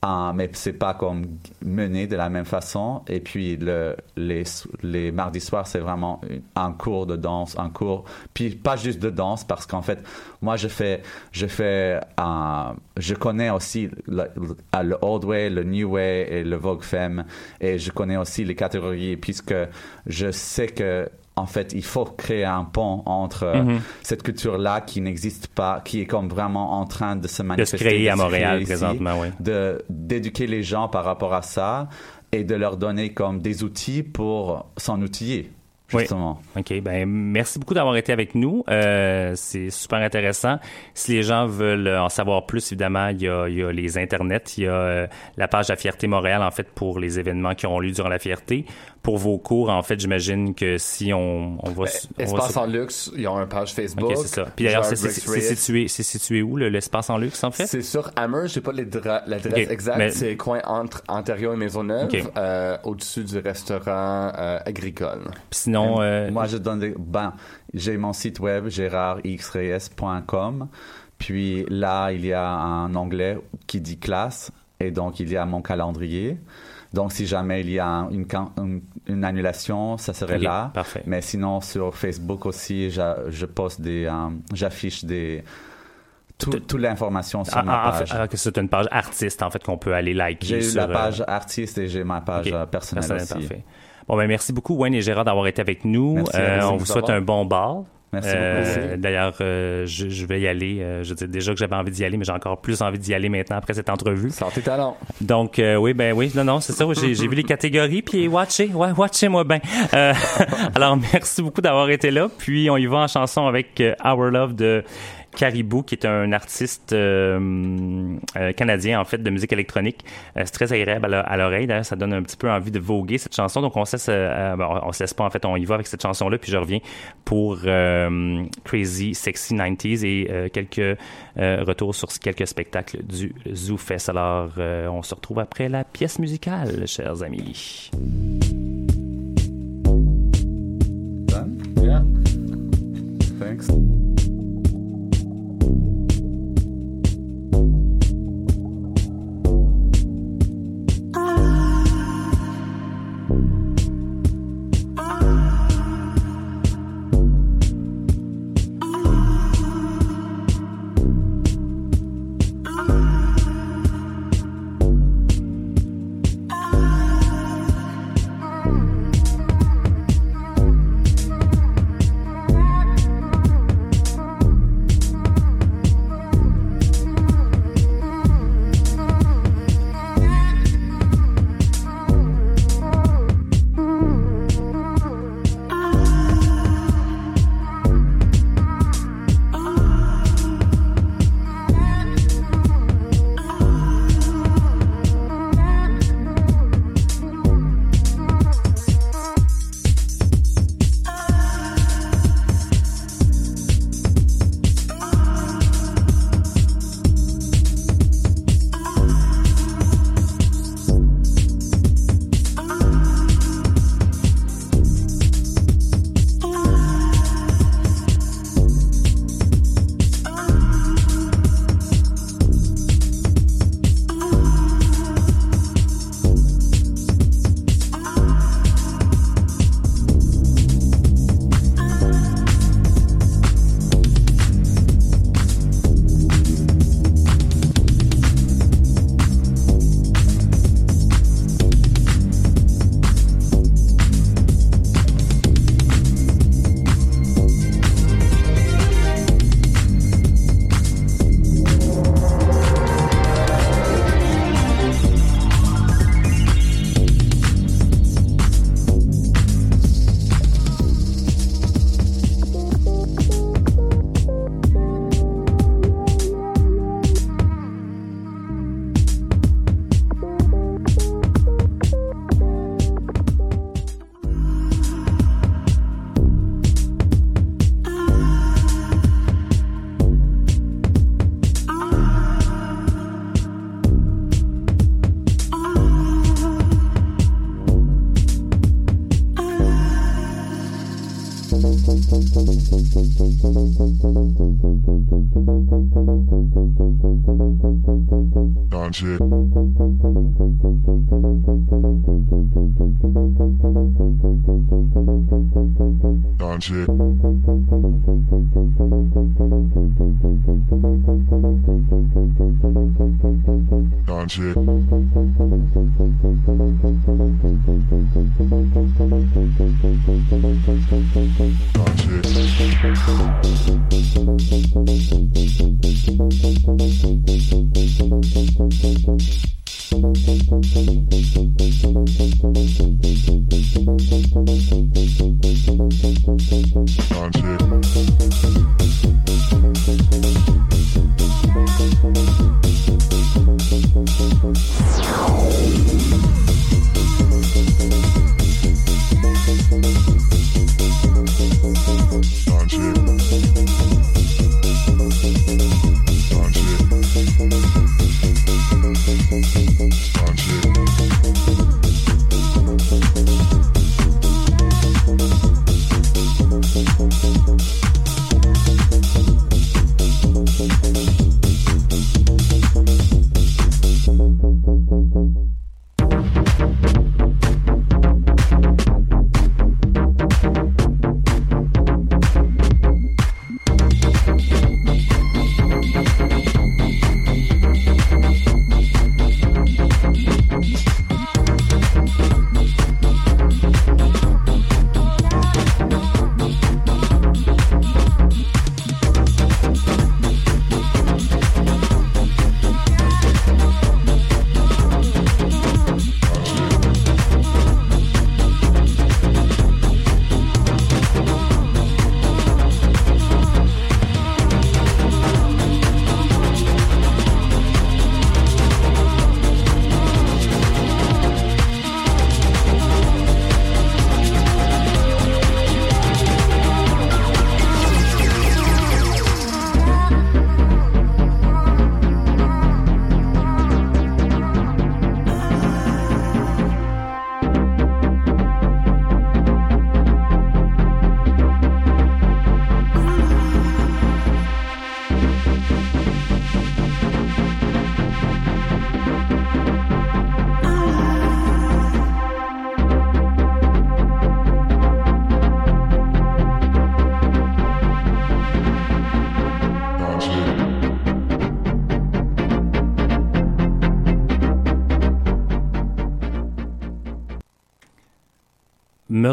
euh, mais c'est pas comme mené de la même façon. Et puis le, les, les mardis soirs, c'est vraiment un cours de danse, un cours, puis pas juste de danse, parce qu'en fait, moi je fais, je fais, euh, je connais aussi le old way, le new way et le vogue femme, et je connais aussi les catégories, puisque je sais que en fait, il faut créer un pont entre euh, Mhm. cette culture-là qui n'existe pas, qui est comme vraiment en train de se manifester. créer à se Montréal créer ici, présentement, oui. de d'éduquer les gens par rapport à ça et de leur donner comme des outils pour s'en outiller justement. OK. Ben, merci beaucoup d'avoir été avec nous. Euh, c'est super intéressant. Si les gens veulent en savoir plus, évidemment, il y a, il y a les internets, il y a euh, la page de la Fierté Montréal, en fait, pour les événements qui auront lieu durant la Fierté. Pour vos cours, en fait, j'imagine que si on, on va... on va Espace en luxe, ils ont une page Facebook. OK, c'est ça. Puis d'ailleurs, c'est situé, c'est situé où, le- l'espace en luxe, en fait? C'est sur Hammer, je sais pas l'adresse exacte, mais- c'est coin entre Ontario et Maisonneuve, Ok. euh, au-dessus du restaurant euh, agricole. sinon, euh, moi je donne des, ben j'ai mon site web gérardxreyes.com puis là il y a un onglet qui dit classe et donc il y a mon calendrier. Donc si jamais il y a un- une, can- une, une annulation, ça serait là. parfait. Mais sinon sur Facebook aussi, j'a- je poste des, euh, j'affiche des tout- toute l'information sur ah, ma ah, en page. fait, ah, que c'est une page artiste, en fait, qu'on peut aller liker. J'ai la euh, page artiste et j'ai ma page Ok, euh, personnelle aussi. parfait. Bon, ben, merci beaucoup, Wayne et Gérard, d'avoir été avec nous. Merci, Euh, merci on vous souhaite avoir. un bon bal. Merci Euh. D'ailleurs, euh, je, je vais y aller. Euh, je dis déjà que j'avais envie d'y aller, mais j'ai encore plus envie d'y aller maintenant après cette entrevue. Santé talent. Donc, euh, oui, ben oui, non, non, c'est ça. J'ai j'ai vu les catégories, puis watchez, ouais, watchez-moi bien. Euh, alors, merci beaucoup d'avoir été là. Puis, on y va en chanson avec euh, Our Love de Caribou, qui est un artiste euh, euh, canadien, en fait, de musique électronique. Euh, c'est très agréable à l'oreille. Ça donne un petit peu envie de voguer cette chanson. Donc, on se laisse, ben, on se laisse pas, en fait, on y va avec cette chanson-là. Puis, je reviens pour Crazy Sexy 90s et quelques retours sur quelques spectacles du Zoo Fest. Alors, on se retrouve après la pièce musicale, chers amis. Thanks. Danger. Me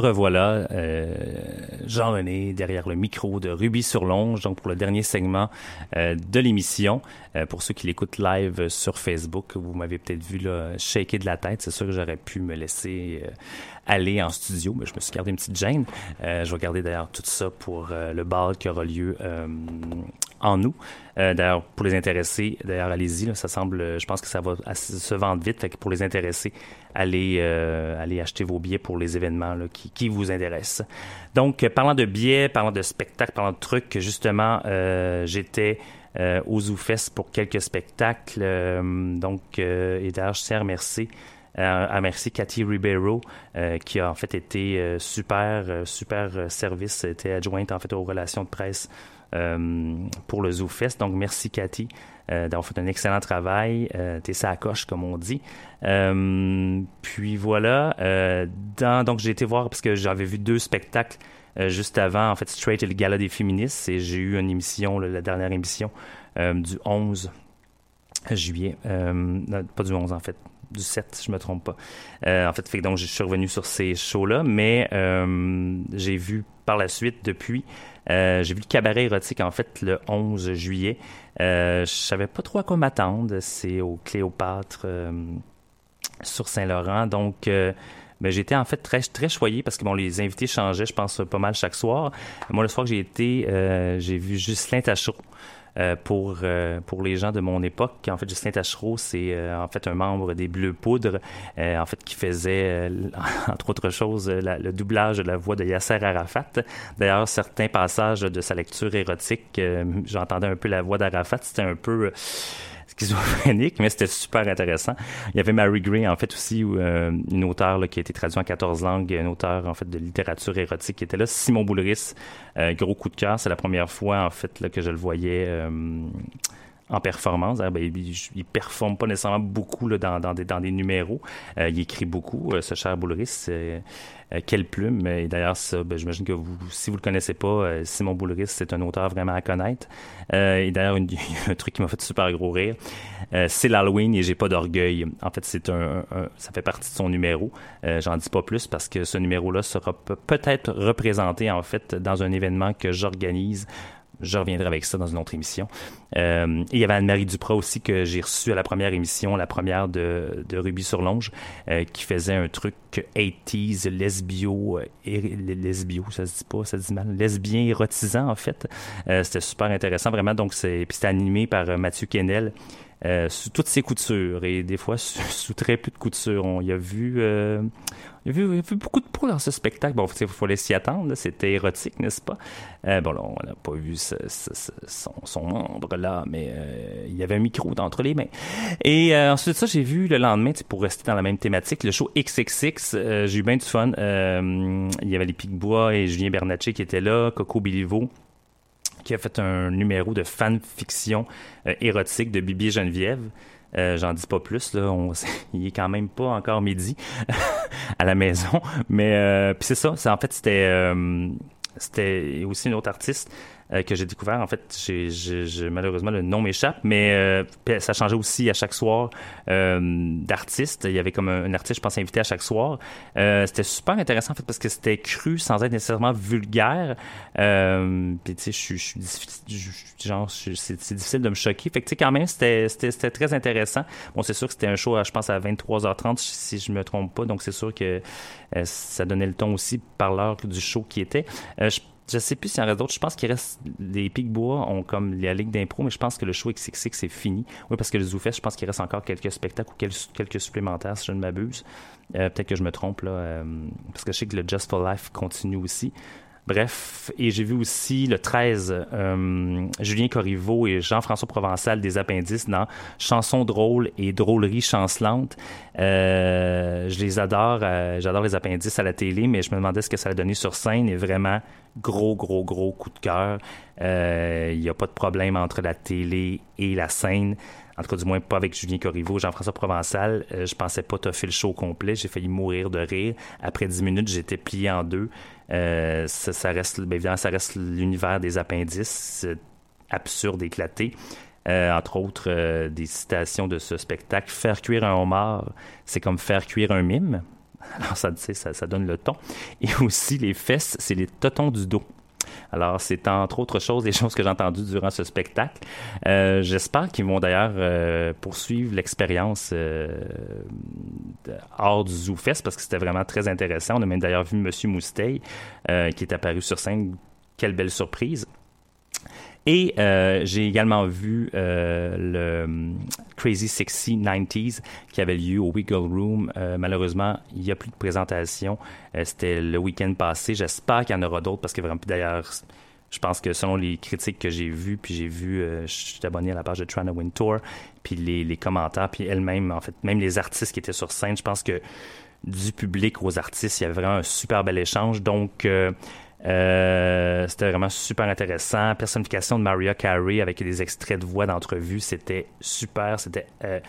revoilà, euh, Jean-René, derrière le micro de Ruby sur Longe, donc pour le dernier segment euh, de l'émission. Euh, pour ceux qui l'écoutent live sur Facebook, vous m'avez peut-être vu là, shaker de la tête. C'est sûr que j'aurais pu me laisser aller en studio, mais je me suis gardé une petite gêne. Je vais garder d'ailleurs tout ça pour le bal qui aura lieu en août. Euh, d'ailleurs, pour les intéressés, d'ailleurs, allez-y. ça semble, je pense que ça va se vendre vite. Pour les intéressés, allez, euh, allez acheter vos billets pour les événements qui, qui vous intéressent. Donc, euh, parlant de billets, parlant de spectacles, parlant de trucs, justement, euh, j'étais euh, au ZooFest pour quelques spectacles. euh, donc, euh, et d'ailleurs, je tiens à remercier euh, à merci Cathy Ribeiro euh, qui a en fait été euh, super euh, super euh, service était adjointe en fait aux relations de presse euh, pour le ZooFest. Donc merci Cathy euh, d'avoir fait un excellent travail. Euh, t'es sa coche comme on dit. Euh, puis voilà euh, dans, donc j'ai été voir parce que j'avais vu deux spectacles euh, juste avant en fait Straight et le Gala des féministes et j'ai eu une émission la dernière émission euh, du 11 juillet euh, pas du 11 en fait du 7, si je me trompe pas. Euh, en fait, donc je suis revenu sur ces shows-là, mais euh, j'ai vu par la suite depuis, euh, j'ai vu le cabaret érotique en fait le 11 juillet. Euh, je savais pas trop à quoi m'attendre. C'est au Cléopâtre euh, sur Saint-Laurent, donc. Euh, ben, j'étais en fait très très choyé parce que bon les invités changeaient je pense pas mal chaque soir moi le soir que j'ai été euh, j'ai vu Ghislain Tachereau euh, pour euh, pour les gens de mon époque. En fait, Justin Tachereau, c'est euh, en fait un membre des Bleus Poudres, euh, en fait qui faisait euh, entre autres choses la- le doublage de la voix de Yasser Arafat. D'ailleurs, certains passages de sa lecture érotique, j'entendais un peu la voix d'Arafat. C'était un peu mais c'était super intéressant. Il y avait Mary Gray, en fait, aussi, euh, une auteure qui a été traduite en 14 langues, une auteure, en fait, de littérature érotique qui était là. Simon Boulris, euh, gros coup de cœur. C'est la première fois, en fait, que je le voyais euh, en performance. D'ailleurs, ben, il, il performe pas nécessairement beaucoup dans, des, numéros. Euh, il écrit beaucoup, euh, ce cher Boulris. Euh, quelle plume. Et d'ailleurs, ben, j'imagine que si vous le connaissez pas, Simon Boulris, c'est un auteur vraiment à connaître. Et d'ailleurs, un truc qui m'a fait super gros rire, c'est l'Halloween et j'ai pas d'orgueil. En fait, c'est un, ça fait partie de son numéro. J'en dis pas plus parce que ce numéro-là sera pe- peut-être représenté en fait dans un événement que j'organise. Je reviendrai avec ça dans une autre émission. Euh, il y avait Anne-Marie Duprat aussi que j'ai reçue à la première émission, la première de, de Ruby sur Longe, euh, qui faisait un truc 80s, lesbio, euh, lesbio, ça se dit pas, ça se dit mal, lesbien érotisant en fait. Euh, c'était super intéressant vraiment. Donc c'est, puis c'était animé par euh, Mathieu Kennel. Euh, sous toutes ses coutures et des fois sous, très peu de coutures. On y a vu, euh, y a vu, y a vu beaucoup de peau dans ce spectacle. Bon, il fallait s'y attendre. C'était érotique, n'est-ce pas? Euh, bon, là, on n'a pas vu ce- ce- ce- son, son membre là, mais euh, il y avait un micro d'entre les mains. Et euh, ensuite ça, j'ai vu le lendemain, pour rester dans la même thématique, le show XXX. euh, j'ai eu bien du fun. Il y avait les Picbois et Julien Bernatchez qui étaient là, Coco Bilivo qui a fait un numéro de fanfiction euh, érotique de Bibi Geneviève. Euh, J'en dis pas plus, là. Il est quand même pas encore midi à la maison. Mais euh, c'est ça. En fait, c'était euh, c'était aussi une autre artiste euh, que j'ai découvert. En fait, j'ai- malheureusement le nom m'échappe, mais euh, ça changeait aussi à chaque soir euh, d'artiste. Il y avait comme un, artiste, je pense, invité à chaque soir. Euh, c'était super intéressant en fait parce que c'était cru sans être nécessairement vulgaire. Puis tu sais, je suis, genre, c'est, difficile de me choquer. Fait que tu sais, quand même, c'était, très intéressant. Bon, c'est sûr que c'était un show, je pense, à 23h30 si je me trompe pas. Donc c'est sûr que ça donnait le ton aussi par l'heure du show qui était. Je je sais plus s'il y en reste d'autres. Je pense qu'il reste les Pic-Bois ont comme la ligue d'impro, mais je pense que le show XXX est fini. Oui, parce que le ZooFest, je pense qu'il reste encore quelques spectacles ou quelques, supplémentaires, si je ne m'abuse. Euh, Peut-être que je me trompe là, euh, parce que je sais que le Just for Life continue aussi. Bref, et j'ai vu aussi le 13, euh, Julien Corriveau et Jean-François Provençal des Appendices dans Chansons drôles et drôleries chancelantes. Je les adore, j'adore les Appendices à la télé, mais je me demandais ce que ça allait donner sur scène et vraiment gros, gros, gros coup de cœur. Euh, Il n'y a pas de problème entre la télé et la scène. En tout cas, du moins pas avec Julien Corriveau. Jean-François Provençal, euh, je pensais pas fait le show complet. J'ai failli mourir de rire. Après 10 minutes, j'étais plié en deux. Euh, ça, reste, évidemment, ça reste l'univers des appendices, euh, absurde, éclaté. Euh, entre autres, euh, des citations de ce spectacle. Faire cuire un homard, c'est comme faire cuire un mime. Alors, ça, ça, ça donne le ton. Et aussi, les fesses, c'est les totons du dos. Alors, c'est entre autres choses des choses que j'ai entendues durant ce spectacle. Euh, J'espère qu'ils vont d'ailleurs euh, poursuivre l'expérience euh, hors du ZooFest parce que c'était vraiment très intéressant. On a même d'ailleurs vu Monsieur Mousteil qui est apparu sur scène. Quelle belle surprise. Et euh, j'ai également vu euh, le hum, Crazy Sexy 90s qui avait lieu au Wiggle Room. Euh, malheureusement, il n'y a plus de présentation. Euh, C'était le week-end passé. J'espère qu'il y en aura d'autres parce que vraiment, d'ailleurs, je pense que selon les critiques que j'ai vues, puis j'ai vu, euh, je suis abonné à la page de Trana Win Tour, puis les, les commentaires, puis elle-même, en fait, même les artistes qui étaient sur scène, je pense que du public aux artistes, il y avait vraiment un super bel échange. Donc, euh, euh, c'était vraiment super intéressant. Personnification de Maria Carey avec des extraits de voix d'entrevue, c'était super. C'était euh,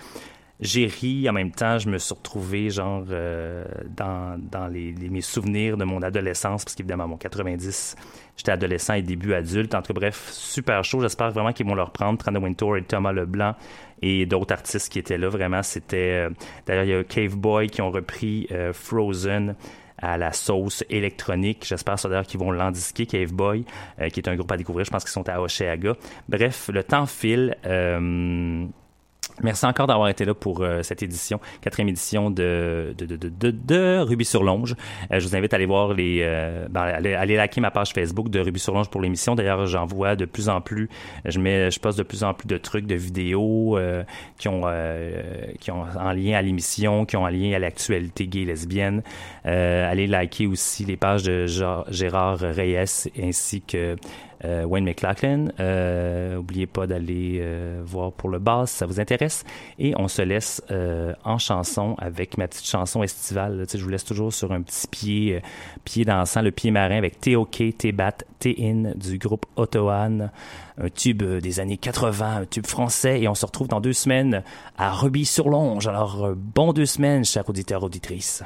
j'ai ri en même temps, je me suis retrouvé genre euh, dans, les, mes souvenirs de mon adolescence, parce qu'évidemment, mon 90, j'étais adolescent et début adulte. En tout cas, bref, super chaud. J'espère vraiment qu'ils vont le reprendre. Trana Wintour et Thomas Leblanc et d'autres artistes qui étaient là. Vraiment, c'était. D'ailleurs, il y a Cave Boy qui ont repris Frozen à la sauce électronique. J'espère d'ailleurs qu'ils vont l'endisquer, Cave Boy, euh, qui est un groupe à découvrir. Je pense qu'ils sont à Oshéaga. Bref, le temps file. Euh, Merci encore d'avoir été là pour euh, cette édition, quatrième édition de, de, de, de, de, Ruby sur Longe. Euh, je vous invite à aller voir les, euh, ben, aller, liker ma page Facebook de Ruby sur Longe pour l'émission. D'ailleurs, j'en vois de plus en plus. Je mets, je poste de plus en plus de trucs, de vidéos euh, qui ont, euh, qui ont en lien à l'émission, qui ont en lien à l'actualité gay lesbienne. Euh, allez liker aussi les pages de Gérard Reyes ainsi que euh, Wayne McLachlan. Euh, oubliez pas d'aller euh, voir pour le bass, si ça vous intéresse. Et on se laisse euh, en chanson avec ma petite chanson estivale. je vous laisse toujours sur un petit pied, pied dansant, le pied marin avec T.O.K., T-Bat, T-In du groupe Ottoan. Un tube des années 80, un tube français. Et on se retrouve dans deux semaines à Rubis-sur-Longe. Alors, bon deux semaines, chers auditeurs, auditrices.